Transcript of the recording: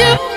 you.